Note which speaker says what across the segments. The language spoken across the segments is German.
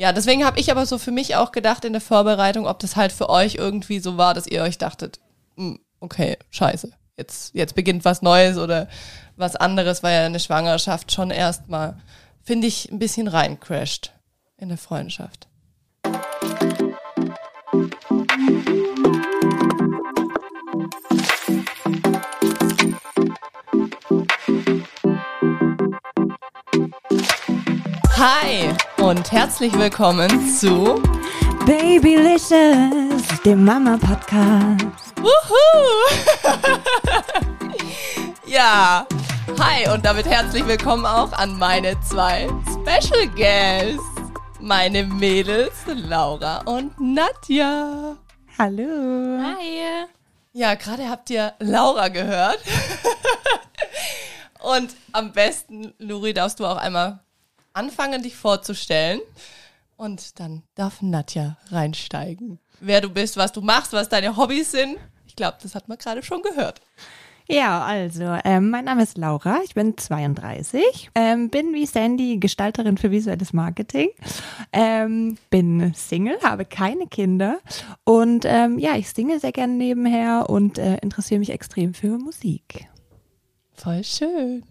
Speaker 1: Ja, deswegen habe ich aber so für mich auch gedacht in der Vorbereitung, ob das halt für euch irgendwie so war, dass ihr euch dachtet, hm, okay, scheiße, jetzt, jetzt beginnt was Neues oder was anderes, weil ja eine Schwangerschaft schon erstmal, finde ich, ein bisschen reincrasht in der Freundschaft. Hi und herzlich willkommen zu
Speaker 2: Babylicious, dem Mama-Podcast.
Speaker 1: Wuhu! ja, hi und damit herzlich willkommen auch an meine zwei Special Guests, meine Mädels Laura und Nadja.
Speaker 2: Hallo.
Speaker 3: Hi.
Speaker 1: Ja, gerade habt ihr Laura gehört. und am besten, Luri, darfst du auch einmal anfangen, dich vorzustellen. Und dann darf Nadja reinsteigen. Wer du bist, was du machst, was deine Hobbys sind. Ich glaube, das hat man gerade schon gehört.
Speaker 2: Ja, also, ähm, mein Name ist Laura, ich bin 32, ähm, bin wie Sandy Gestalterin für visuelles Marketing, ähm, bin Single, habe keine Kinder und ähm, ja, ich singe sehr gerne nebenher und äh, interessiere mich extrem für Musik.
Speaker 1: Voll schön.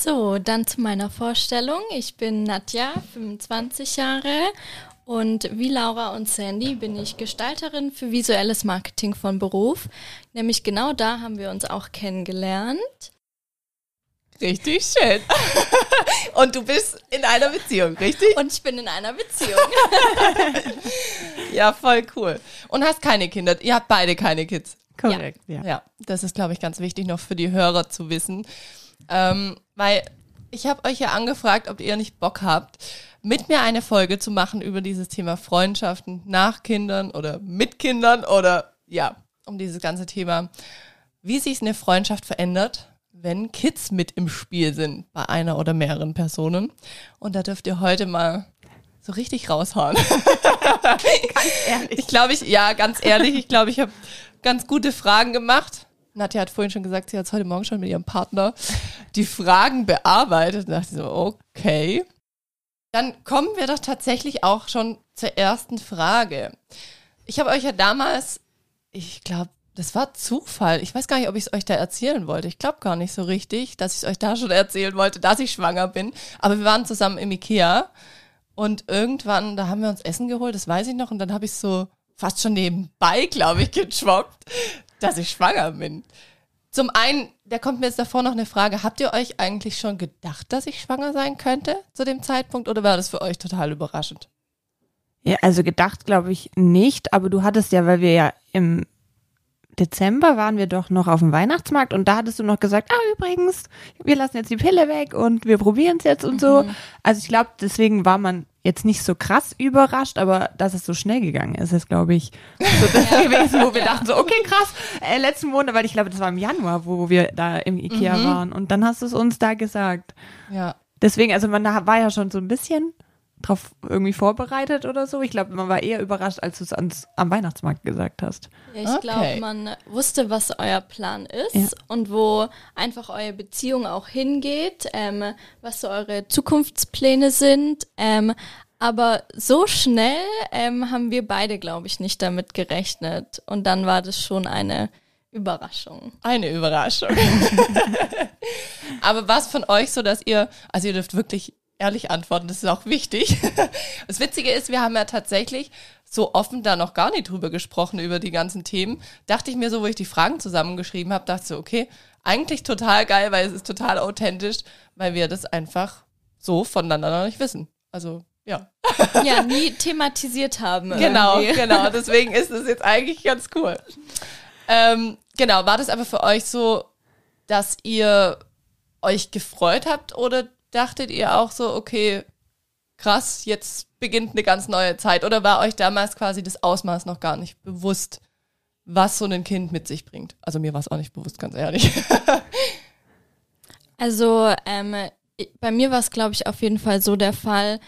Speaker 3: So, dann zu meiner Vorstellung. Ich bin Nadja, 25 Jahre und wie Laura und Sandy bin ich Gestalterin für visuelles Marketing von Beruf. Nämlich genau da haben wir uns auch kennengelernt.
Speaker 1: Richtig schön. Und du bist in einer Beziehung, richtig?
Speaker 3: Und ich bin in einer Beziehung.
Speaker 1: ja, voll cool. Und hast keine Kinder. Ihr habt beide keine Kids.
Speaker 2: Korrekt, ja.
Speaker 1: Ja, ja das ist, glaube ich, ganz wichtig noch für die Hörer zu wissen. Ähm, weil ich habe euch ja angefragt, ob ihr nicht Bock habt, mit mir eine Folge zu machen über dieses Thema Freundschaften nach Kindern oder mit Kindern oder ja, um dieses ganze Thema, wie sich eine Freundschaft verändert, wenn Kids mit im Spiel sind bei einer oder mehreren Personen. Und da dürft ihr heute mal so richtig raushauen.
Speaker 2: ganz ehrlich.
Speaker 1: Ich glaube, ich, ja, ganz ehrlich, ich glaube, ich habe ganz gute Fragen gemacht. Nadja hat vorhin schon gesagt, sie hat heute Morgen schon mit ihrem Partner die Fragen bearbeitet. Da dachte so, okay. Dann kommen wir doch tatsächlich auch schon zur ersten Frage. Ich habe euch ja damals, ich glaube, das war Zufall. Ich weiß gar nicht, ob ich es euch da erzählen wollte. Ich glaube gar nicht so richtig, dass ich es euch da schon erzählen wollte, dass ich schwanger bin. Aber wir waren zusammen im Ikea und irgendwann, da haben wir uns Essen geholt, das weiß ich noch. Und dann habe ich so fast schon nebenbei, glaube ich, geschwockt, dass ich schwanger bin. Zum einen, da kommt mir jetzt davor noch eine Frage. Habt ihr euch eigentlich schon gedacht, dass ich schwanger sein könnte zu dem Zeitpunkt oder war das für euch total überraschend?
Speaker 2: Ja, also gedacht glaube ich nicht, aber du hattest ja, weil wir ja im Dezember waren wir doch noch auf dem Weihnachtsmarkt und da hattest du noch gesagt, ah übrigens, wir lassen jetzt die Pille weg und wir probieren es jetzt und so.
Speaker 3: Mhm.
Speaker 2: Also ich glaube, deswegen war man jetzt nicht so krass überrascht, aber dass es so schnell gegangen ist, ist glaube ich so das gewesen, wo wir dachten so, okay krass, äh, letzten Monat, weil ich glaube, das war im Januar, wo wir da im Ikea
Speaker 1: Mhm.
Speaker 2: waren und dann hast du es uns da gesagt.
Speaker 1: Ja.
Speaker 2: Deswegen, also man war ja schon so ein bisschen drauf irgendwie vorbereitet oder so. Ich glaube, man war eher überrascht, als du es ans- am Weihnachtsmarkt gesagt hast.
Speaker 3: Ja, ich
Speaker 1: Okay.
Speaker 3: glaube, man wusste, was euer Plan ist
Speaker 2: Ja.
Speaker 3: und wo einfach eure Beziehung auch hingeht, ähm, was so eure Zukunftspläne sind. Ähm, aber so schnell ähm, haben wir beide, glaube ich, nicht damit gerechnet. Und dann war das schon eine Überraschung.
Speaker 1: Eine Überraschung. Aber was von euch so, dass ihr, also ihr dürft wirklich ehrlich antworten, das ist auch wichtig. Das Witzige ist, wir haben ja tatsächlich so offen da noch gar nicht drüber gesprochen, über die ganzen Themen. Dachte ich mir so, wo ich die Fragen zusammengeschrieben habe, dachte ich so, okay, eigentlich total geil, weil es ist total authentisch, weil wir das einfach so voneinander noch nicht wissen. Also, ja.
Speaker 3: Ja, nie thematisiert haben.
Speaker 1: Genau,
Speaker 3: irgendwie.
Speaker 1: genau. Deswegen ist es jetzt eigentlich ganz cool. Ähm, genau, war das aber für euch so, dass ihr euch gefreut habt oder dachtet ihr auch so, okay, krass, jetzt beginnt eine ganz neue Zeit? Oder war euch damals quasi das Ausmaß noch gar nicht bewusst, was so ein Kind mit sich bringt? Also mir war es auch nicht bewusst, ganz ehrlich.
Speaker 3: Also ähm, bei mir war es, glaube ich, auf jeden Fall so der Fall.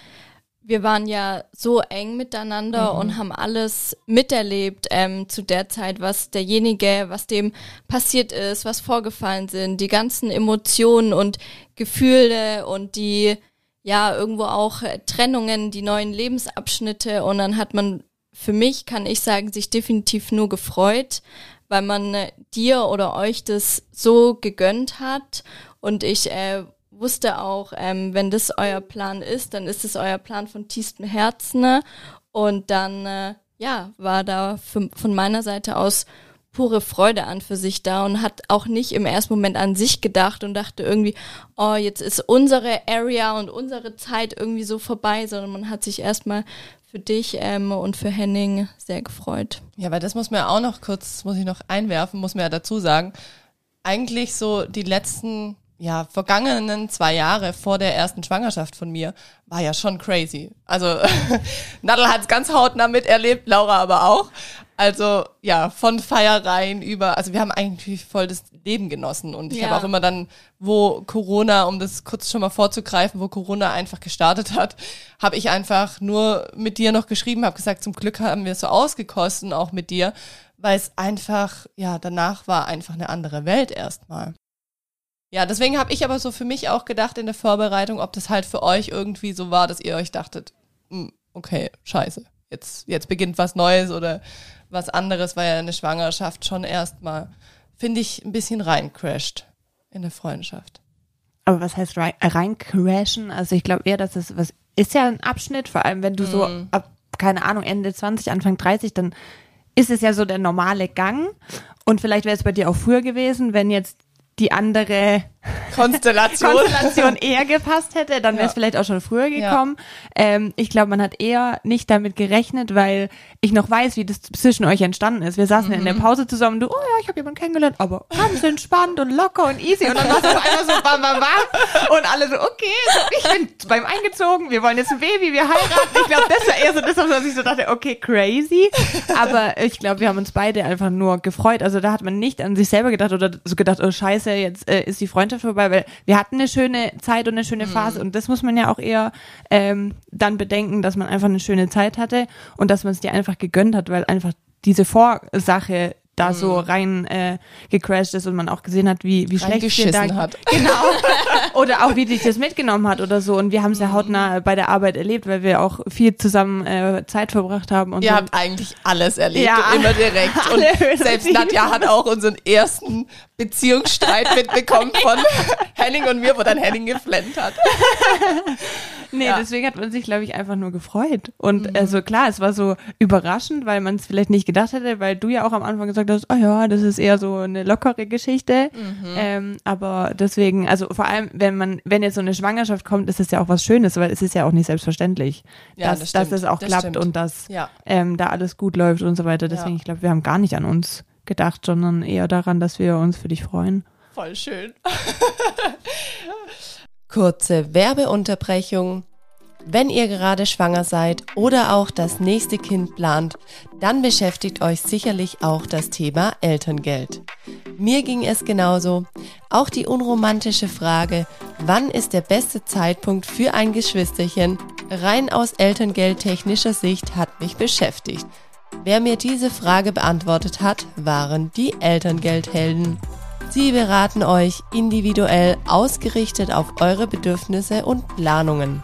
Speaker 3: Wir waren ja so eng miteinander und haben alles miterlebt ähm, zu der Zeit, was derjenige, was dem passiert ist, was vorgefallen sind, die ganzen Emotionen und Gefühle und die ja, irgendwo auch äh, Trennungen, die neuen Lebensabschnitte. Und dann hat man für mich, kann ich sagen, sich definitiv nur gefreut, weil man äh, dir oder euch das so gegönnt hat. Und ich äh, wusste auch, ähm, wenn das euer Plan ist, dann ist es euer Plan von tiefstem Herzen ne? und dann, äh, ja, war da von meiner Seite aus pure Freude an für sich da und hat auch nicht im ersten Moment an sich gedacht und dachte irgendwie, oh, jetzt ist unsere Area und unsere Zeit irgendwie so vorbei, sondern man hat sich erstmal für dich ähm, und für Henning sehr gefreut.
Speaker 1: Ja, weil das muss ja auch noch kurz, muss ich noch einwerfen, muss man ja dazu sagen. Eigentlich so die letzten, ja, vergangenen zwei Jahre vor der ersten Schwangerschaft von mir war ja schon crazy. Also Nadel hat es ganz hautnah miterlebt, Laura aber auch. Also ja, von Feiereien über, also wir haben eigentlich voll das Leben genossen und ich
Speaker 3: Ja.
Speaker 1: habe auch immer dann, wo Corona, um das kurz schon mal vorzugreifen, wo Corona einfach gestartet hat, habe ich einfach nur mit dir noch geschrieben, habe gesagt, zum Glück haben wir es so ausgekostet, auch mit dir, weil es einfach, ja, danach war einfach eine andere Welt erstmal. Ja, deswegen habe ich aber so für mich auch gedacht in der Vorbereitung, ob das halt für euch irgendwie so war, dass ihr euch dachtet, "Hm, okay, scheiße, jetzt, jetzt beginnt was Neues oder was anderes, weil ja eine Schwangerschaft schon erstmal, finde ich, ein bisschen reincrasht in der Freundschaft.
Speaker 2: Aber was heißt rein, reincrashen? Also ich glaube eher, dass es was ist ja ein Abschnitt, vor allem wenn du so ab, keine Ahnung, Ende 20, Anfang 30, dann ist es ja so der normale Gang. Und vielleicht wäre es bei dir auch früher gewesen, wenn jetzt die andere
Speaker 1: Konstellation.
Speaker 2: Konstellation eher gepasst hätte, dann wäre es
Speaker 1: Ja.
Speaker 2: vielleicht auch schon früher gekommen. Ähm, ich glaube, man hat eher nicht damit gerechnet, weil ich noch weiß, wie das zwischen euch entstanden ist. Wir saßen in der
Speaker 1: Mhm.
Speaker 2: Pause zusammen, du, oh ja, ich habe jemanden kennengelernt, aber ganz entspannt und locker und easy. Und dann war es auf einmal so bam, bam, bam. Und alle so, okay, ich bin beim eingezogen, wir wollen jetzt ein Baby, wir heiraten. Ich glaube, das war eher so das, was ich so dachte, okay, crazy. Aber ich glaube, wir haben uns beide einfach nur gefreut. Also da hat man nicht an sich selber gedacht oder so gedacht, oh scheiße, jetzt äh, ist die Freundschaft vorbei, weil wir hatten eine schöne Zeit und eine schöne Phase und das muss man ja auch eher ähm, dann bedenken, dass man einfach eine schöne Zeit hatte und dass man es dir einfach gegönnt hat, weil einfach diese Vorsache da so rein äh, gecrashed ist und man auch gesehen hat, wie, wie schlecht dir da
Speaker 1: hat.
Speaker 2: Genau. Oder auch, wie dich das mitgenommen hat oder so. Und wir haben es
Speaker 1: Mhm.
Speaker 2: ja hautnah bei der Arbeit erlebt, weil wir auch viel zusammen äh, Zeit verbracht haben. Und
Speaker 1: Ihr
Speaker 2: so.
Speaker 1: habt eigentlich alles erlebt
Speaker 2: Ja.
Speaker 1: und immer direkt. Und selbst. Nadja hat auch unseren ersten Beziehungsstreit mitbekommen von Henning und mir, wo dann Henning geflennt hat.
Speaker 2: Nee,
Speaker 1: Ja.
Speaker 2: deswegen hat man sich, glaube ich, einfach nur gefreut. Und also klar, es war so überraschend, weil man es vielleicht nicht gedacht hätte, weil du ja auch am Anfang gesagt hast, oh ja, das ist eher so eine lockere Geschichte. Ähm, aber deswegen, also vor allem, wenn man, wenn jetzt so eine Schwangerschaft kommt, ist es ja auch was Schönes, weil es ist ja auch nicht selbstverständlich,
Speaker 1: Ja,
Speaker 2: dass,
Speaker 1: das
Speaker 2: dass es auch
Speaker 1: Das
Speaker 2: klappt
Speaker 1: stimmt.
Speaker 2: und dass
Speaker 1: Ja.
Speaker 2: ähm, da alles gut läuft und so weiter. Deswegen, ich glaube, wir haben gar nicht an uns gedacht, sondern eher daran, dass wir uns für dich freuen.
Speaker 1: Voll schön. Kurze Werbeunterbrechung. Wenn ihr gerade schwanger seid oder auch das nächste Kind plant, dann beschäftigt euch sicherlich auch das Thema Elterngeld. Mir ging es genauso. Auch die unromantische Frage, wann ist der beste Zeitpunkt für ein Geschwisterchen, rein aus elterngeldtechnischer Sicht hat mich beschäftigt. Wer mir diese Frage beantwortet hat, waren die Elterngeldhelden. Sie beraten euch individuell ausgerichtet auf eure Bedürfnisse und Planungen.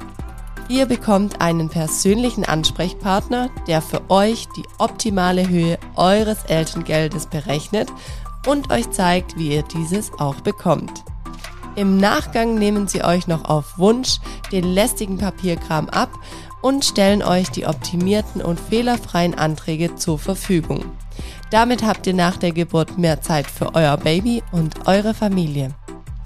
Speaker 1: Ihr bekommt einen persönlichen Ansprechpartner, der für euch die optimale Höhe eures Elterngeldes berechnet und euch zeigt, wie ihr dieses auch bekommt. Im Nachgang nehmen sie euch noch auf Wunsch den lästigen Papierkram ab und stellen euch die optimierten und fehlerfreien Anträge zur Verfügung. Damit habt ihr nach der Geburt mehr Zeit für euer Baby und eure Familie.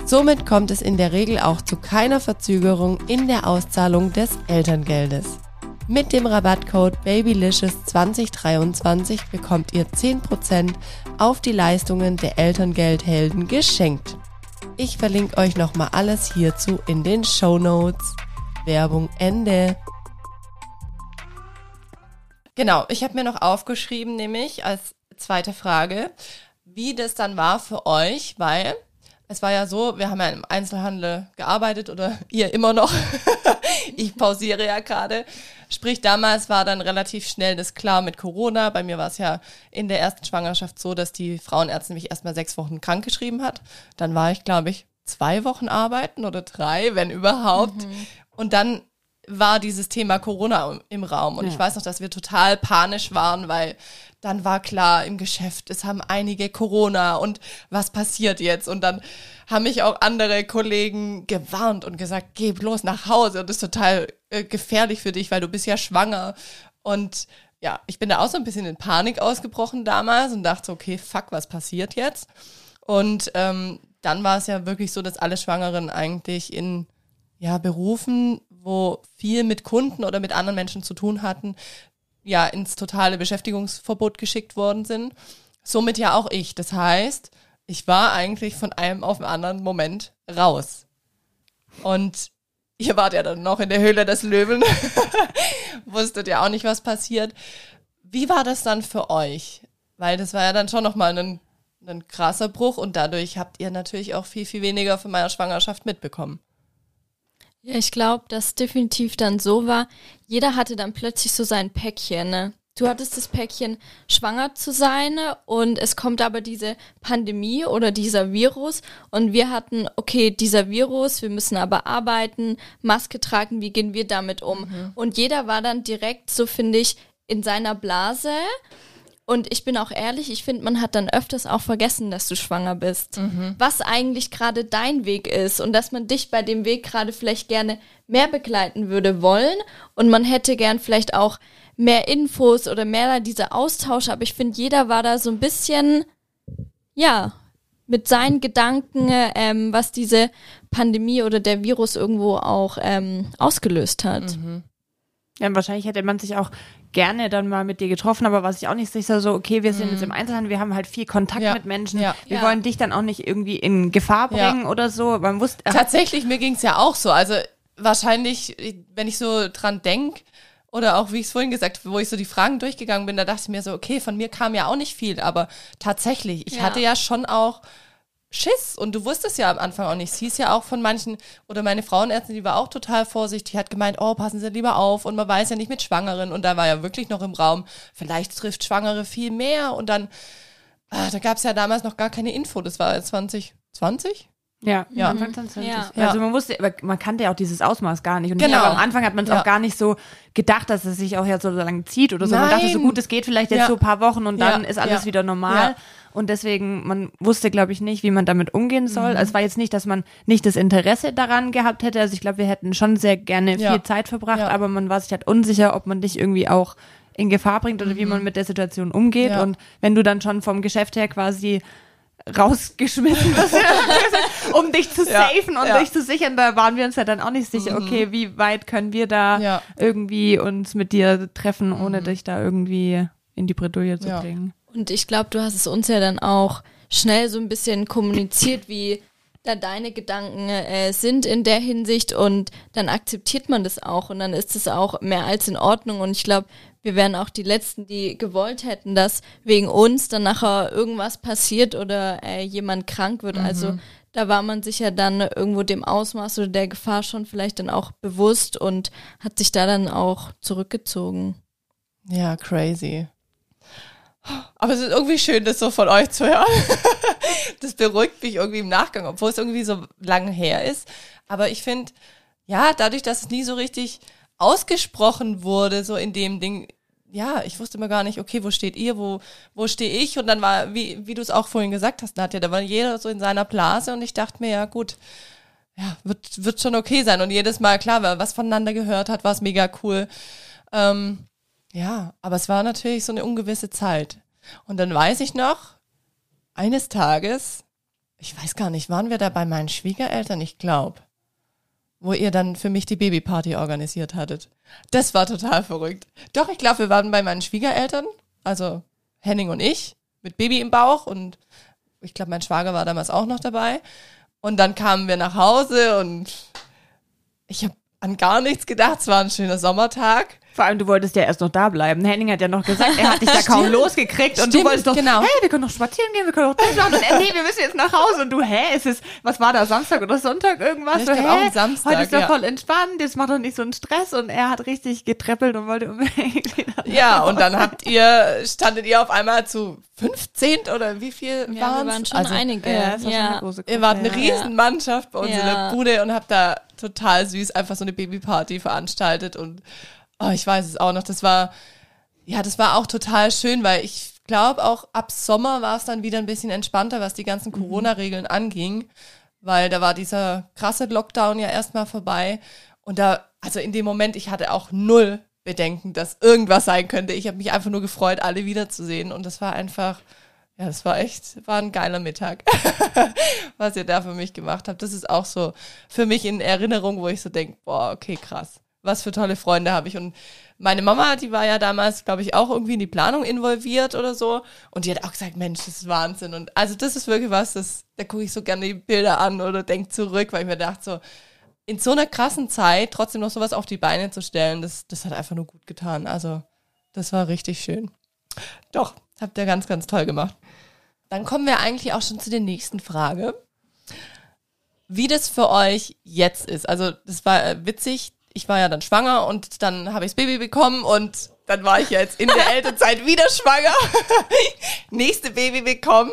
Speaker 1: Somit kommt es in der Regel auch zu keiner Verzögerung in der Auszahlung des Elterngeldes. Mit dem Rabattcode BABYLICIOUS2023 bekommt ihr 10% auf die Leistungen der Elterngeldhelden geschenkt. Ich verlinke euch nochmal alles hierzu in den Show Notes. Werbung Ende. Genau, ich habe mir noch aufgeschrieben, nämlich als zweite Frage, wie das dann war für euch, weil es war ja so, wir haben ja im Einzelhandel gearbeitet oder ihr immer noch. ich pausiere ja gerade. Sprich, damals war dann relativ schnell das klar mit Corona. Bei mir war es ja in der ersten Schwangerschaft so, dass die Frauenärztin mich erstmal sechs Wochen krank geschrieben hat. Dann war ich, glaube ich, zwei Wochen arbeiten oder drei, wenn überhaupt. Und dann war dieses Thema Corona im Raum. Und
Speaker 2: Ja.
Speaker 1: ich weiß noch, dass wir total panisch waren, weil dann war klar im Geschäft, es haben einige Corona und was passiert jetzt? Und dann haben mich auch andere Kollegen gewarnt und gesagt, geh bloß nach Hause und das ist total äh, gefährlich für dich, weil du bist ja schwanger. Und ja, ich bin da auch so ein bisschen in Panik ausgebrochen damals und dachte, so, okay, fuck, was passiert jetzt? Und ähm, dann war es ja wirklich so, dass alle Schwangeren eigentlich in ja, Berufen, wo viel mit Kunden oder mit anderen Menschen zu tun hatten, ja, ins totale Beschäftigungsverbot geschickt worden sind. Somit ja auch ich. Das heißt, ich war eigentlich von einem auf den anderen Moment raus. Und ihr wart ja dann noch in der Höhle des Löwen. Wusstet ja auch nicht, was passiert. Wie war das dann für euch? Weil das war ja dann schon nochmal ein, ein krasser Bruch und dadurch habt ihr natürlich auch viel, viel weniger von meiner Schwangerschaft mitbekommen.
Speaker 3: Ja, ich glaube, dass definitiv dann so war, jeder hatte dann plötzlich so sein Päckchen. Ne? Du hattest das Päckchen, schwanger zu sein und es kommt aber diese Pandemie oder dieser Virus und wir hatten, okay, dieser Virus, wir müssen aber arbeiten, Maske tragen, wie gehen wir damit um? Und jeder war dann direkt, so finde ich, in seiner Blase. Und ich bin auch ehrlich, ich finde, man hat dann öfters auch vergessen, dass du schwanger bist. Was eigentlich gerade dein Weg ist und dass man dich bei dem Weg gerade vielleicht gerne mehr begleiten würde wollen. Und man hätte gern vielleicht auch mehr Infos oder mehr dieser Austausch. Aber ich finde, jeder war da so ein bisschen, ja, mit seinen Gedanken, ähm, was diese Pandemie oder der Virus irgendwo auch ähm, ausgelöst hat.
Speaker 2: Ja, wahrscheinlich hätte man sich auch gerne dann mal mit dir getroffen, aber was ich auch nicht sicher, so, okay, wir sind jetzt im Einzelhandel, wir haben halt viel Kontakt
Speaker 1: Ja.
Speaker 2: mit Menschen,
Speaker 1: Ja.
Speaker 2: wir
Speaker 3: Ja.
Speaker 2: wollen dich dann auch nicht irgendwie in Gefahr bringen oder so. Man wusste,
Speaker 1: Tatsächlich, mir ging's ja auch so. Also wahrscheinlich, wenn ich so dran denk oder auch wie ich es vorhin gesagt habe, wo ich so die Fragen durchgegangen bin, da dachte ich mir so, okay, von mir kam ja auch nicht viel, aber tatsächlich, ich hatte ja schon auch Schiss und du wusstest ja am Anfang auch nicht. Es hieß ja auch von manchen, oder meine Frauenärztin, die war auch total vorsichtig, hat gemeint, oh, passen Sie lieber auf und man weiß ja nicht mit Schwangeren und da war ja wirklich noch im Raum, vielleicht trifft Schwangere viel mehr und dann, ah, da gab's ja damals noch gar keine Info, das war 2020?
Speaker 2: ja,
Speaker 1: Ja.
Speaker 2: Anfang 2020.
Speaker 3: Ja.
Speaker 2: Ja. Also man wusste, aber man kannte ja auch dieses Ausmaß gar nicht. Und
Speaker 1: Genau.
Speaker 2: ich glaube, am Anfang hat man es
Speaker 1: Ja.
Speaker 2: auch gar nicht so gedacht, dass es sich auch jetzt so lange zieht oder so. Man dachte so
Speaker 1: Nein.
Speaker 2: gut, es geht vielleicht jetzt
Speaker 1: Ja.
Speaker 2: so ein paar Wochen und dann
Speaker 1: Ja.
Speaker 2: ist alles
Speaker 1: Ja.
Speaker 2: wieder normal.
Speaker 1: Ja.
Speaker 2: Und deswegen, man wusste, glaube ich, nicht, wie man damit umgehen soll.
Speaker 1: Mhm.
Speaker 2: Also Es war jetzt nicht, dass man nicht das Interesse daran gehabt hätte. Also ich glaube, wir hätten schon sehr gerne
Speaker 1: Ja.
Speaker 2: viel Zeit verbracht,
Speaker 1: Ja.
Speaker 2: aber man war sich halt unsicher, ob man dich irgendwie auch in Gefahr bringt oder wie man mit der Situation umgeht.
Speaker 1: Mhm. Ja.
Speaker 2: Und wenn du dann schon vom Geschäft her quasi rausgeschmissen wirst, um dich zu
Speaker 1: Ja.
Speaker 2: safen und
Speaker 1: Ja.
Speaker 2: dich zu sichern, da waren wir uns ja dann auch nicht sicher, okay, wie weit können wir da
Speaker 1: Ja.
Speaker 2: irgendwie uns mit dir treffen, ohne dich da irgendwie in die Bredouille zu
Speaker 1: Ja.
Speaker 2: bringen.
Speaker 3: Und ich glaube, du hast es uns ja dann auch schnell so ein bisschen kommuniziert, wie da deine Gedanken äh, sind in der Hinsicht und dann akzeptiert man das auch und dann ist es auch mehr als in Ordnung und ich glaube, wir wären auch die Letzten, die gewollt hätten, dass wegen uns dann nachher irgendwas passiert oder äh, jemand krank wird. Also da war man sich ja dann irgendwo dem Ausmaß oder der Gefahr schon vielleicht dann auch bewusst und hat sich da dann auch zurückgezogen.
Speaker 1: Ja, crazy. Aber es ist irgendwie schön, das so von euch zu hören. Das beruhigt mich irgendwie im Nachgang, obwohl es irgendwie so lange her ist. Aber ich finde, ja, dadurch, dass es nie so richtig ausgesprochen wurde, so in dem Ding, ja, ich wusste immer gar nicht, okay, wo steht ihr, wo, wo stehe ich? Und dann war, wie, wie du es auch vorhin gesagt hast, Nadja, da war jeder so in seiner Blase und ich dachte mir, ja, gut, ja, wird, wird schon okay sein. Und jedes Mal, klar, wer was voneinander gehört hat, war es mega cool. Ähm, ja, aber es war natürlich so eine ungewisse Zeit. Und dann weiß ich noch, eines Tages, ich weiß gar nicht, waren wir da bei meinen Schwiegereltern? Ich glaube, wo ihr dann für mich die Babyparty organisiert hattet. Das war total verrückt. Doch, ich glaube, wir waren bei meinen Schwiegereltern, also Henning und ich, mit Baby im Bauch und ich glaube, mein Schwager war damals auch noch dabei. Und dann kamen wir nach Hause und ich habe an gar nichts gedacht. Es war ein schöner Sommertag.
Speaker 2: Vor allem, du wolltest ja erst noch da bleiben. Henning hat ja noch gesagt, er hat dich ja kaum losgekriegt und du
Speaker 1: Stimmt,
Speaker 2: wolltest doch,
Speaker 1: genau.
Speaker 2: hey, wir können noch spazieren gehen, wir können noch das machen und er, nee, wir müssen jetzt nach Hause und du, hä, ist es, was war da, Samstag oder Sonntag irgendwas?
Speaker 1: Ja, ich
Speaker 2: so, hä,
Speaker 1: auch Samstag,
Speaker 2: heute ist doch
Speaker 1: ja.
Speaker 2: voll entspannt, jetzt macht doch nicht so einen Stress und er hat richtig getreppelt und wollte unbedingt wieder
Speaker 1: Ja, und dann habt ihr, standet ihr auf einmal zu 15 oder wie viel
Speaker 3: Ja,
Speaker 1: waren's?
Speaker 3: wir waren schon
Speaker 1: also,
Speaker 3: einige.
Speaker 2: Ja, es war schon eine
Speaker 3: ja.
Speaker 2: große
Speaker 1: Ihr wart eine
Speaker 2: Gruppe,
Speaker 1: Riesenmannschaft bei uns in
Speaker 3: Ja.
Speaker 1: der Bude und habt da total süß einfach so eine Babyparty veranstaltet und oh, ich weiß es auch noch, das war, ja, das war auch total schön, weil ich glaube auch ab Sommer war es dann wieder ein bisschen entspannter, was die ganzen Corona-Regeln anging, weil da war dieser krasse Lockdown ja erstmal vorbei und da, also in dem Moment, ich hatte auch null Bedenken, dass irgendwas sein könnte. Ich habe mich einfach nur gefreut, alle wiederzusehen und das war einfach, ja, das war echt, war ein geiler Mittag, was ihr da für mich gemacht habt. Das ist auch so für mich in Erinnerung, wo ich so denke, boah, okay, krass. Was für tolle Freunde habe ich. Und meine Mama, die war ja damals, glaube ich, auch irgendwie in die Planung involviert oder so. Und die hat auch gesagt, Mensch, das ist Wahnsinn. Und also das ist wirklich was, das, da gucke ich so gerne die Bilder an oder denke zurück, weil ich mir dachte, so, in so einer krassen Zeit trotzdem noch sowas auf die Beine zu stellen, das, das hat einfach nur gut getan. Also, das war richtig schön. Doch, habt ihr ganz, ganz toll gemacht. Dann kommen wir eigentlich auch schon zu der nächsten Frage. Wie das für euch jetzt ist. Also, das war äh, witzig. Ich war ja dann schwanger und dann habe ich das Baby bekommen und dann war ich jetzt in der Elternzeit wieder schwanger. Nächste Baby bekommen.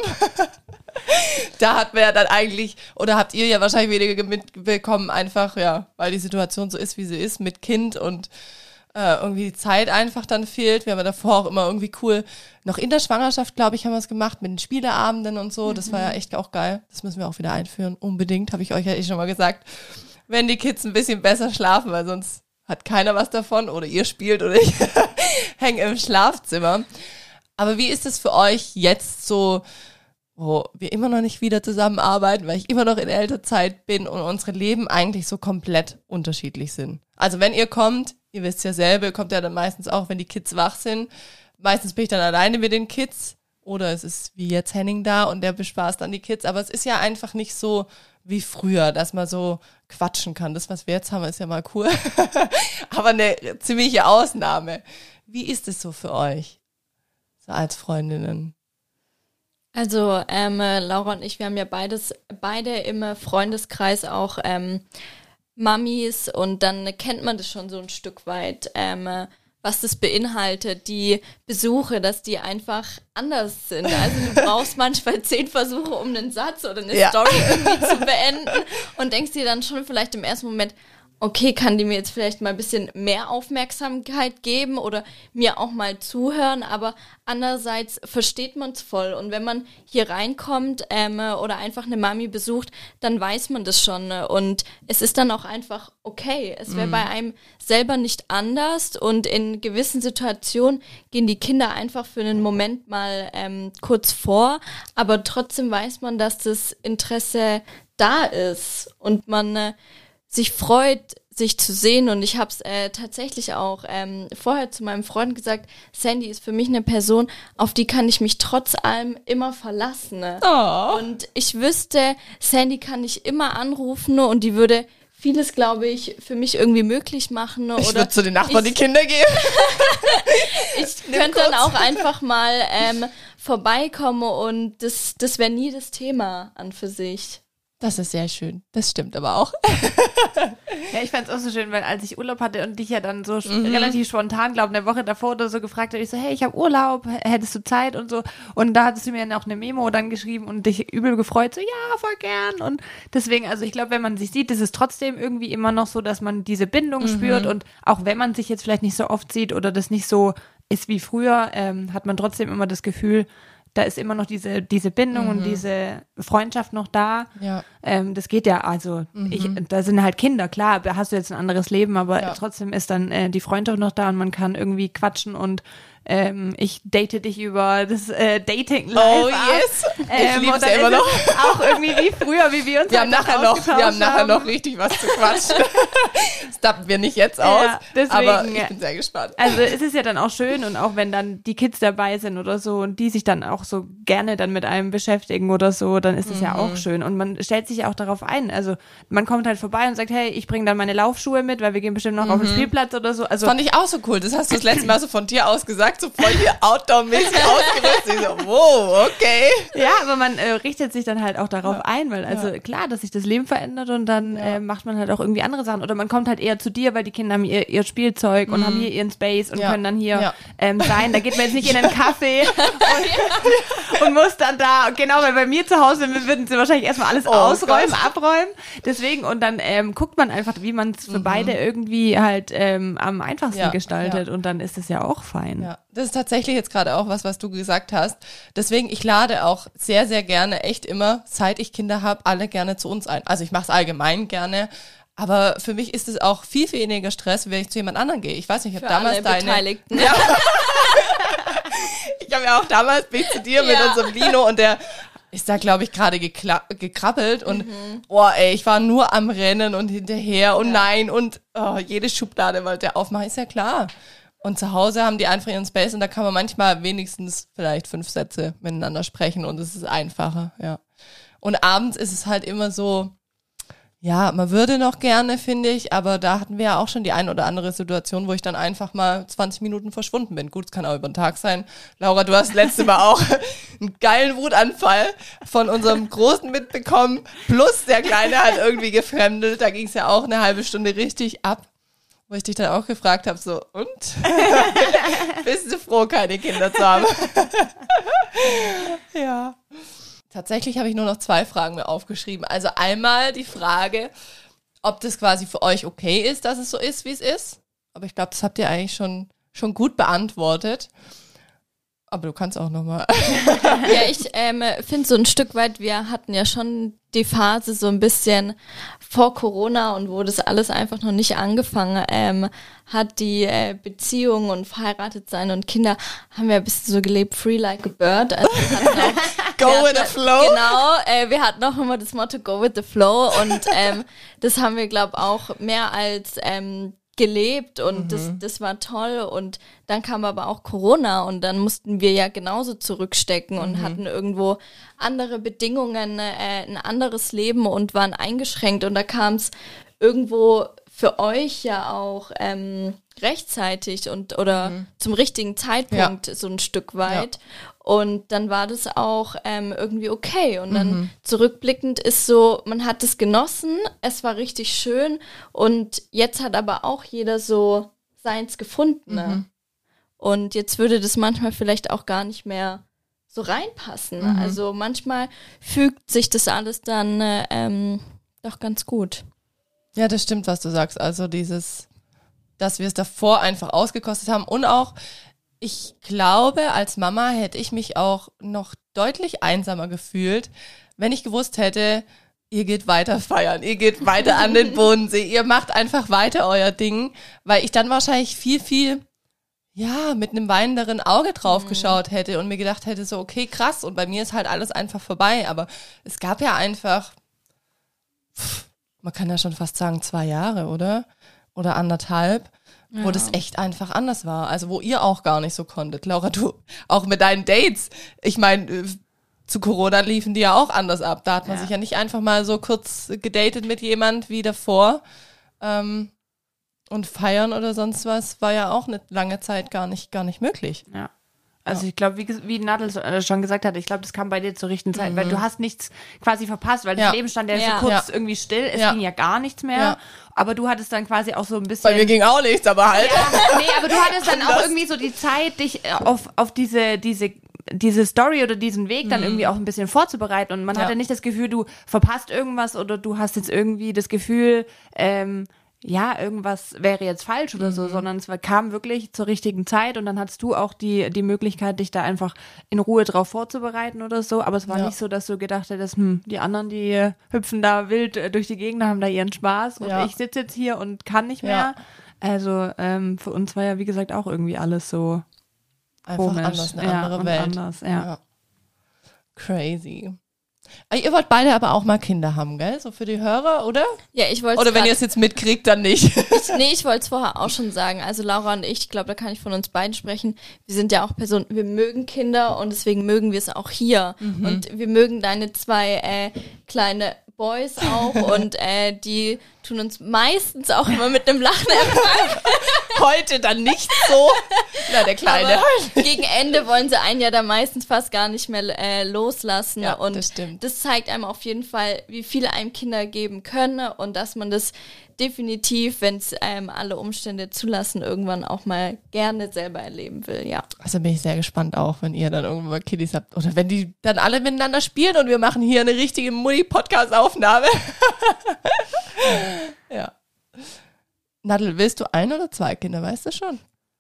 Speaker 1: da hat man ja dann eigentlich, oder habt ihr ja wahrscheinlich weniger mitbekommen, einfach, ja, weil die Situation so ist, wie sie ist, mit Kind und äh, irgendwie die Zeit einfach dann fehlt. Wir haben ja davor auch immer irgendwie cool, noch in der Schwangerschaft, glaube ich, haben wir es gemacht mit den Spieleabenden und so. Das war ja echt auch geil. Das müssen wir auch wieder einführen, unbedingt, habe ich euch ja eh schon mal gesagt. Wenn die Kids ein bisschen besser schlafen, weil sonst hat keiner was davon oder ihr spielt oder ich hänge im Schlafzimmer. Aber wie ist es für euch jetzt so, wo wir immer noch nicht wieder zusammenarbeiten, weil ich immer noch in Elternzeit bin und unsere Leben eigentlich so komplett unterschiedlich sind. Also wenn ihr kommt, ihr wisst ja selber, kommt ja dann meistens auch, wenn die Kids wach sind. Meistens bin ich dann alleine mit den Kids oder es ist wie jetzt Henning da und der bespaßt dann die Kids. Aber es ist ja einfach nicht so wie früher, dass man so quatschen kann. Das, was wir jetzt haben, ist ja mal cool. Aber eine ziemliche Ausnahme. Wie ist es so für euch? So als Freundinnen?
Speaker 3: Also ähm, äh, Laura und ich, wir haben ja beides, beide im Freundeskreis auch ähm, Mamis und dann kennt man das schon so ein Stück weit, ähm, äh, was das beinhaltet, die Besuche, dass die einfach anders sind. Also du brauchst manchmal zehn Versuche, um einen Satz oder eine
Speaker 1: Ja.
Speaker 3: Story irgendwie zu beenden und denkst dir dann schon vielleicht im ersten Moment, okay, kann die mir jetzt vielleicht mal ein bisschen mehr Aufmerksamkeit geben oder mir auch mal zuhören, aber andererseits versteht man es voll. Und wenn man hier reinkommt ähm, oder einfach eine Mami besucht, dann weiß man das schon. äh, Und es ist dann auch einfach okay. Es wäre bei einem selber nicht anders und in gewissen Situationen gehen die Kinder einfach für einen Moment mal ähm, kurz vor, aber trotzdem weiß man, dass das Interesse da ist und man äh, sich freut, sich zu sehen. Und ich habe es äh, tatsächlich auch ähm, vorher zu meinem Freund gesagt, Sandy ist für mich eine Person, auf die kann ich mich trotz allem immer verlassen.
Speaker 1: Oh.
Speaker 3: Und ich wüsste, Sandy kann ich immer anrufen ne, und die würde vieles, glaube ich, für mich irgendwie möglich machen. ne,
Speaker 1: Ich
Speaker 3: Oder
Speaker 1: würde zu den Nachbarn
Speaker 3: ich-
Speaker 1: die Kinder geben.
Speaker 3: ich könnte dann auch einfach mal ähm, vorbeikommen und das, das wäre nie das Thema an für sich.
Speaker 1: Das ist sehr schön. Das stimmt aber auch.
Speaker 2: Ja, ich fand's auch so schön, weil als ich Urlaub hatte und dich ja dann so
Speaker 1: Mhm.
Speaker 2: relativ spontan, glaube eine Woche davor oder so gefragt habe, ich so, hey, ich habe Urlaub, hättest du Zeit und so. Und da hattest du mir dann auch eine Memo dann geschrieben und dich übel gefreut, so, ja, voll gern. Und deswegen, also ich glaube, wenn man sich sieht, ist es trotzdem irgendwie immer noch so, dass man diese Bindung
Speaker 1: Mhm.
Speaker 2: spürt und auch wenn man sich jetzt vielleicht nicht so oft sieht oder das nicht so ist wie früher, ähm, hat man trotzdem immer das Gefühl, da ist immer noch diese, diese Bindung und diese Freundschaft noch da.
Speaker 1: Mhm. Ja.
Speaker 2: Ähm, das geht ja, also ich, da sind halt Kinder, klar, da hast du jetzt ein anderes Leben, aber
Speaker 1: Ja.
Speaker 2: trotzdem ist dann äh, die Freundschaft noch da und man kann irgendwie quatschen und ähm, ich date dich über das äh, Dating Live.
Speaker 1: Oh
Speaker 2: ab.
Speaker 1: yes. Ich
Speaker 2: Ähm, und dann
Speaker 1: ja immer noch.
Speaker 2: Auch irgendwie wie früher, wie wir uns
Speaker 1: Wir haben
Speaker 2: halt
Speaker 1: nachher noch, wir haben nachher noch richtig was zu quatschen. das dappen wir nicht jetzt aus.
Speaker 2: Ja, deswegen,
Speaker 1: aber ich
Speaker 2: ja.
Speaker 1: bin sehr gespannt.
Speaker 2: Also es ist ja dann auch schön und auch wenn dann die Kids dabei sind oder so und die sich dann auch so gerne dann mit einem beschäftigen oder so, dann ist es ja
Speaker 1: Mhm.
Speaker 2: auch schön und man stellt sich ja auch darauf ein. Also man kommt halt vorbei und sagt, hey, ich bringe dann meine Laufschuhe mit, weil wir gehen bestimmt noch auf den Spielplatz oder so. Also
Speaker 1: Mhm. Fand ich auch so cool. Das hast du das letzte Mal so von dir aus gesagt, so voll hier outdoor-mäßig ausgerüstet. Ich so, wow, okay.
Speaker 2: ja, aber man äh, richtet sich dann halt auch darauf ein, weil also klar, dass sich das Leben verändert und dann äh, macht man halt auch irgendwie andere Sachen oder man kommt halt eher zu dir, weil die Kinder haben ihr, ihr Spielzeug und haben hier ihren Space und
Speaker 1: Mhm. Ja.
Speaker 2: können dann hier
Speaker 1: Ja.
Speaker 2: ähm, sein. Da geht man jetzt nicht in einen Kaffee und, und muss dann da, genau, weil bei mir zu Hause wir würden sie wahrscheinlich erstmal alles
Speaker 1: Oh
Speaker 2: ausräumen,
Speaker 1: Gott.
Speaker 2: abräumen. Deswegen, und dann ähm, guckt man einfach, wie man es für beide irgendwie halt ähm, am einfachsten
Speaker 1: Mhm. Ja,
Speaker 2: gestaltet
Speaker 1: ja.
Speaker 2: und dann ist es ja auch fein.
Speaker 1: Ja, das ist tatsächlich jetzt gerade auch was, was du gesagt hast. Deswegen, ich lade auch sehr, sehr gerne, echt immer, seit ich Kinder habe, alle gerne zu uns ein. Also ich mache es allgemein gerne. Aber für mich ist es auch viel, viel weniger Stress, wenn ich zu jemand anderem gehe. Ich weiß nicht, ich habe damals
Speaker 3: alle
Speaker 1: deine.
Speaker 3: Beteiligten.
Speaker 1: Ja. ich habe ja auch damals bin ich zu dir mit
Speaker 3: Ja.
Speaker 1: unserem Lino und der ist da, glaube ich, gerade gekrabbelt und boah, ey, ich war nur am Rennen und hinterher und nein und oh, jede Schublade wollte er aufmachen, ist ja klar. Und zu Hause haben die einfach ihren Space und da kann man manchmal wenigstens vielleicht fünf Sätze miteinander sprechen und es ist einfacher, ja. Und abends ist es halt immer so, ja, man würde noch gerne, finde ich, aber da hatten wir ja auch schon die ein oder andere Situation, wo ich dann einfach mal 20 Minuten verschwunden bin. Gut, es kann auch über den Tag sein. Laura, du hast letzte Mal auch einen geilen Wutanfall von unserem Großen mitbekommen. Plus der Kleine hat irgendwie gefremdelt. Da ging es ja auch eine halbe Stunde richtig ab. Wo ich dich dann auch gefragt habe, so, und? Bist du froh, keine Kinder zu haben? ja. Tatsächlich habe ich nur noch zwei Fragen mir aufgeschrieben. Also einmal die Frage, ob das quasi für euch okay ist, dass es so ist, wie es ist. Aber ich glaube, das habt ihr eigentlich schon, schon gut beantwortet. Aber du kannst auch nochmal.
Speaker 3: Ja, ich ähm, finde so ein Stück weit, wir hatten ja schon die Phase so ein bisschen vor Corona und wo das alles einfach noch nicht angefangen ähm, hat, die äh, Beziehung und verheiratet sein und Kinder haben wir ein bisschen so gelebt, free like a bird. Also auch,
Speaker 1: Go with the flow.
Speaker 3: Genau, äh, wir hatten auch immer das Motto Go with the flow und ähm, das haben wir, glaube auch mehr als ähm, gelebt und das, das war toll. Und dann kam aber auch Corona und dann mussten wir ja genauso zurückstecken und hatten irgendwo andere Bedingungen, äh, ein anderes Leben und waren eingeschränkt. Und da kam es irgendwo für euch ja auch ähm, rechtzeitig und oder zum richtigen Zeitpunkt so ein Stück weit. Und dann war das auch ähm, irgendwie okay. Und dann zurückblickend ist so, man hat es genossen, es war richtig schön und jetzt hat aber auch jeder so seins gefunden. Ne? Und jetzt würde das manchmal vielleicht auch gar nicht mehr so reinpassen. Also manchmal fügt sich das alles dann äh, ähm, doch ganz gut.
Speaker 1: Ja, das stimmt, was du sagst. Also dieses, dass wir es davor einfach ausgekostet haben. Und auch, ich glaube, als Mama hätte ich mich auch noch deutlich einsamer gefühlt, wenn ich gewusst hätte, ihr geht weiter feiern, ihr geht weiter an den Bodensee, ihr macht einfach weiter euer Ding, weil ich dann wahrscheinlich viel, viel, ja, mit einem weinenderen Auge drauf geschaut hätte und mir gedacht hätte, so, okay, krass, und bei mir ist halt alles einfach vorbei, aber es gab ja einfach, man kann ja schon fast sagen, zwei Jahre, oder? Oder anderthalb, wo das echt einfach anders war. Also wo ihr auch gar nicht so konntet. Laura, du auch mit deinen Dates. Ich meine, zu Corona liefen die ja auch anders ab. Da hat man
Speaker 2: Ja.
Speaker 1: sich ja nicht einfach mal so kurz gedatet mit jemand wie davor. Ähm, und feiern oder sonst was war ja auch eine lange Zeit gar nicht, gar nicht möglich.
Speaker 2: Ja. Also ich glaube, wie, wie Nadel äh, schon gesagt hat, ich glaube, das kam bei dir zur richtigen Zeit, weil du hast nichts quasi verpasst, weil
Speaker 1: Mhm. Ja.
Speaker 2: das Leben stand ja,
Speaker 3: Ja.
Speaker 2: so kurz
Speaker 1: Ja.
Speaker 2: irgendwie still, es ging ja gar nichts mehr, aber du hattest dann quasi auch so ein bisschen...
Speaker 1: Bei mir ging auch nichts, aber halt.
Speaker 2: ja, nee, aber du hattest dann auch irgendwie so die Zeit, dich äh, auf, auf diese, diese, diese Story oder diesen Weg dann irgendwie auch ein bisschen vorzubereiten und man
Speaker 1: Mhm. Ja.
Speaker 2: hatte nicht das Gefühl, du verpasst irgendwas oder du hast jetzt irgendwie das Gefühl, ähm, ja, irgendwas wäre jetzt falsch oder
Speaker 1: Mhm.
Speaker 2: so, sondern es kam wirklich zur richtigen Zeit und dann hattest du auch die, die Möglichkeit, dich da einfach in Ruhe drauf vorzubereiten oder so. Aber es war
Speaker 1: Ja.
Speaker 2: nicht so, dass du gedacht hättest, hm, die anderen, die hüpfen da wild äh, durch die Gegend, haben da ihren Spaß und
Speaker 1: Ja.
Speaker 2: ich sitze jetzt hier und kann nicht
Speaker 1: Ja.
Speaker 2: mehr. Also ähm, für uns war ja, wie gesagt, auch irgendwie alles so
Speaker 1: Einfach
Speaker 2: komisch.
Speaker 1: anders, eine
Speaker 2: ja,
Speaker 1: andere Welt.
Speaker 2: Anders, ja.
Speaker 1: Crazy. Ah, Ihr wollt beide aber auch mal Kinder haben, gell? So für die Hörer, oder?
Speaker 3: Ja, ich wollte
Speaker 1: Oder wenn ihr es jetzt mitkriegt, dann nicht.
Speaker 3: Ich, nee, ich wollte es vorher auch schon sagen. Also Laura und ich, ich glaube, da kann ich von uns beiden sprechen. Wir sind ja auch Personen, wir mögen Kinder und deswegen mögen wir es auch hier. Und wir mögen deine zwei äh, kleine Boys auch und äh, die tun uns meistens auch immer mit einem Lachen empfangen.
Speaker 1: Heute dann nicht so. Na, der Kleine.
Speaker 3: Aber gegen Ende wollen sie einen ja da meistens fast gar nicht mehr äh, loslassen.
Speaker 1: Ja,
Speaker 3: und
Speaker 1: das stimmt.
Speaker 3: das zeigt einem auf jeden Fall, wie viele einem Kinder geben können und dass man das definitiv, wenn es ähm, alle Umstände zulassen, irgendwann auch mal gerne selber erleben will. Ja.
Speaker 1: Also bin ich sehr gespannt auch, wenn ihr dann irgendwann mal Kiddies habt. Oder wenn die dann alle miteinander spielen und wir machen hier eine richtige Mutti-Podcast-Aufnahme. ja. Nadel, willst du ein oder zwei Kinder, weißt du schon?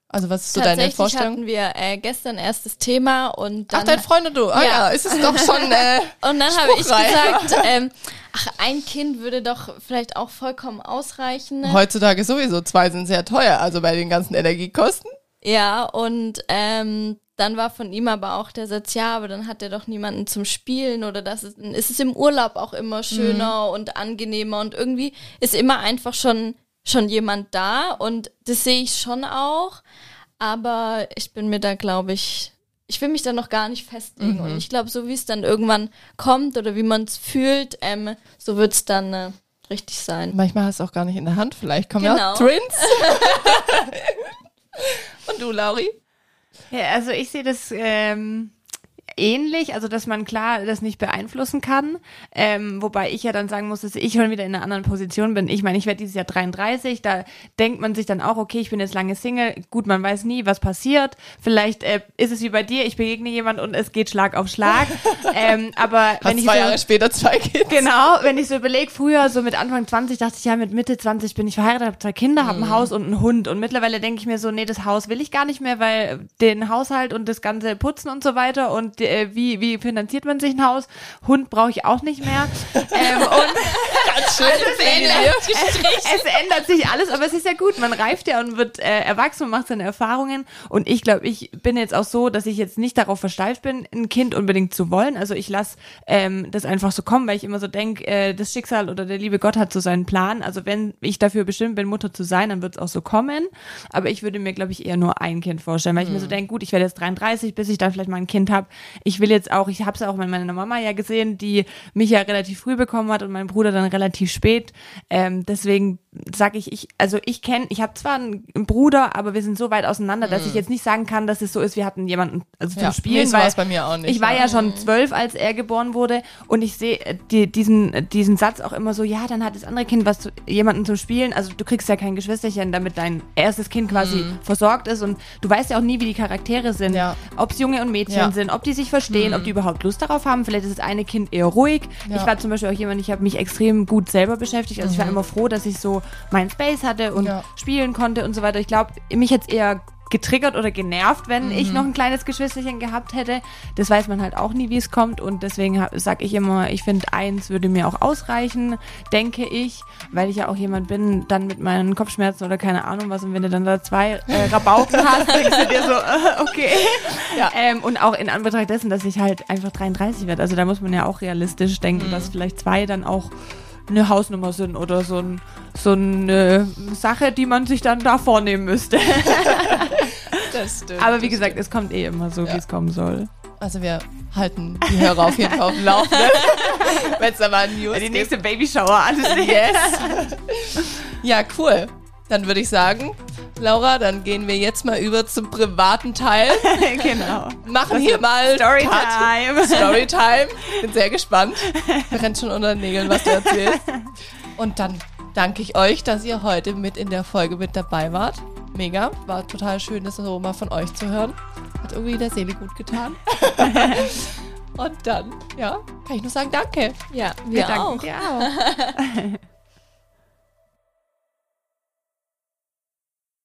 Speaker 1: Also was ist so deine
Speaker 3: Tatsächlich
Speaker 1: Vorstellung?
Speaker 3: hatten wir äh, gestern erst das Thema und dann,
Speaker 1: Ach, dein Freund und du. Ah ja,
Speaker 3: Ja.
Speaker 1: ist es doch schon äh,
Speaker 3: und dann habe ich gesagt, ähm, ach, ein Kind würde doch vielleicht auch vollkommen ausreichen.
Speaker 1: heutzutage sowieso. Zwei sind sehr teuer, also bei den ganzen Energiekosten.
Speaker 3: Ja, und ähm, dann war von ihm aber auch der Satz, ja, aber dann hat er doch niemanden zum Spielen oder das ist, ist es im Urlaub auch immer schöner und angenehmer und irgendwie ist immer einfach schon, schon jemand da und das sehe ich schon auch, aber ich bin mir da, glaube ich, ich will mich da noch gar nicht festlegen und ich glaube, so wie es dann irgendwann kommt oder wie man es fühlt, ähm, so wird es dann äh, richtig sein.
Speaker 1: Manchmal hast du auch gar nicht in der Hand. Vielleicht kommen ja
Speaker 3: Genau.
Speaker 1: auch Twins. und du, Lauri?
Speaker 2: Ja, also ich sehe das ähm, ähnlich, also dass man klar das nicht beeinflussen kann, ähm, wobei ich ja dann sagen muss, dass ich schon wieder in einer anderen Position bin. Ich meine, ich werde dieses Jahr 33, da denkt man sich dann auch, okay, ich bin jetzt lange Single, gut, man weiß nie, was passiert. Vielleicht äh, ist es wie bei dir, ich begegne jemand und es geht Schlag auf Schlag. ähm, aber wenn
Speaker 1: Hast
Speaker 2: ich
Speaker 1: zwei
Speaker 2: so,
Speaker 1: Jahre später zwei Kids.
Speaker 2: Genau, wenn ich so überlege, früher so mit Anfang 20 dachte ich, ja, mit Mitte 20 bin ich verheiratet, habe zwei Kinder, habe ein Haus und einen Hund. Und mittlerweile denke ich mir so, nee, das Haus will ich gar nicht mehr, weil den Haushalt und das ganze Putzen und so weiter und äh, wie, wie finanziert man sich ein Haus? Hund brauche ich auch nicht mehr. ähm, und
Speaker 1: Ganz schöne Pläne hier.
Speaker 2: es ändert sich alles, aber es ist ja gut. Man reift ja und wird äh, erwachsen und macht seine Erfahrungen. Und ich glaube, ich bin jetzt auch so, dass ich jetzt nicht darauf versteift bin, ein Kind unbedingt zu wollen. Also ich lasse ähm, das einfach so kommen, weil ich immer so denke, äh, das Schicksal oder der liebe Gott hat so seinen Plan. Also wenn ich dafür bestimmt bin, Mutter zu sein, dann wird es auch so kommen. Aber ich würde mir, glaube ich, eher nur ein Kind vorstellen, weil ich mir so denke, gut, ich werde jetzt 33, bis ich dann vielleicht mal ein Kind habe. Ich will jetzt auch, ich habe es auch mit meiner Mama ja gesehen, die mich ja relativ früh bekommen hat und mein Bruder dann relativ spät. Ähm, deswegen sage ich, ich, also ich kenne, ich habe zwar einen, Bruder, aber wir sind so weit auseinander, dass ich jetzt nicht sagen kann, dass es so ist, wir hatten jemanden also zum
Speaker 1: Ja,
Speaker 2: Spielen. weil
Speaker 1: bei mir auch nicht,
Speaker 2: Ich war
Speaker 1: ja.
Speaker 2: schon zwölf, als er geboren wurde und ich sehe äh, die, diesen, diesen Satz auch immer so, ja, dann hat das andere Kind was zu, jemanden zum Spielen. Also du kriegst ja kein Geschwisterchen, damit dein erstes Kind quasi versorgt ist und du weißt ja auch nie, wie die Charaktere sind.
Speaker 1: Ja.
Speaker 2: Ob es Junge und Mädchen
Speaker 1: Ja.
Speaker 2: sind, ob die sich verstehen, ob die überhaupt Lust darauf haben. Vielleicht ist das eine Kind eher ruhig.
Speaker 1: Ja.
Speaker 2: Ich war zum Beispiel auch jemand, ich habe mich extrem gut selber beschäftigt. Also ich war immer froh, dass ich so meinen Space hatte und
Speaker 1: Ja.
Speaker 2: spielen konnte und so weiter. Ich glaube, mich jetzt eher getriggert oder genervt, wenn ich noch ein kleines Geschwisterchen gehabt hätte. Das weiß man halt auch nie, wie es kommt und deswegen sage ich immer, ich finde eins würde mir auch ausreichen, denke ich, weil ich ja auch jemand bin, dann mit meinen Kopfschmerzen oder keine Ahnung was und wenn du dann da zwei äh, Rabauken hast, denkst du dir so, äh, okay.
Speaker 1: Ja.
Speaker 2: Ähm, und auch in Anbetracht dessen, dass ich halt einfach 33 werde. Also da muss man ja auch realistisch denken, dass vielleicht zwei dann auch eine Hausnummer sind oder so, ein, so eine Sache, die man sich dann da vornehmen müsste.
Speaker 1: Das stimmt.
Speaker 2: Aber wie gesagt, es kommt eh immer so,
Speaker 1: Ja.
Speaker 2: wie es kommen soll.
Speaker 1: Also wir halten die Hörer auf jeden Fall auf dem Laufenden. Wenn es da mal News gibt.
Speaker 2: Babyshower ansteht.
Speaker 1: Yes. ja, cool. Dann würde ich sagen, Laura, dann gehen wir jetzt mal über zum privaten Teil.
Speaker 2: genau.
Speaker 1: Machen hier mal
Speaker 2: Storytime.
Speaker 1: Storytime. Bin sehr gespannt. Brennt schon unter den Nägeln, was du erzählst. Und dann danke ich euch, dass ihr heute mit in der Folge mit dabei wart. Mega. War total schön, das so mal von euch zu hören. Hat irgendwie der Seele gut getan. Und dann, ja, kann ich nur sagen, danke.
Speaker 3: Ja,
Speaker 2: Wir
Speaker 3: wir, auch.
Speaker 2: danken dir auch.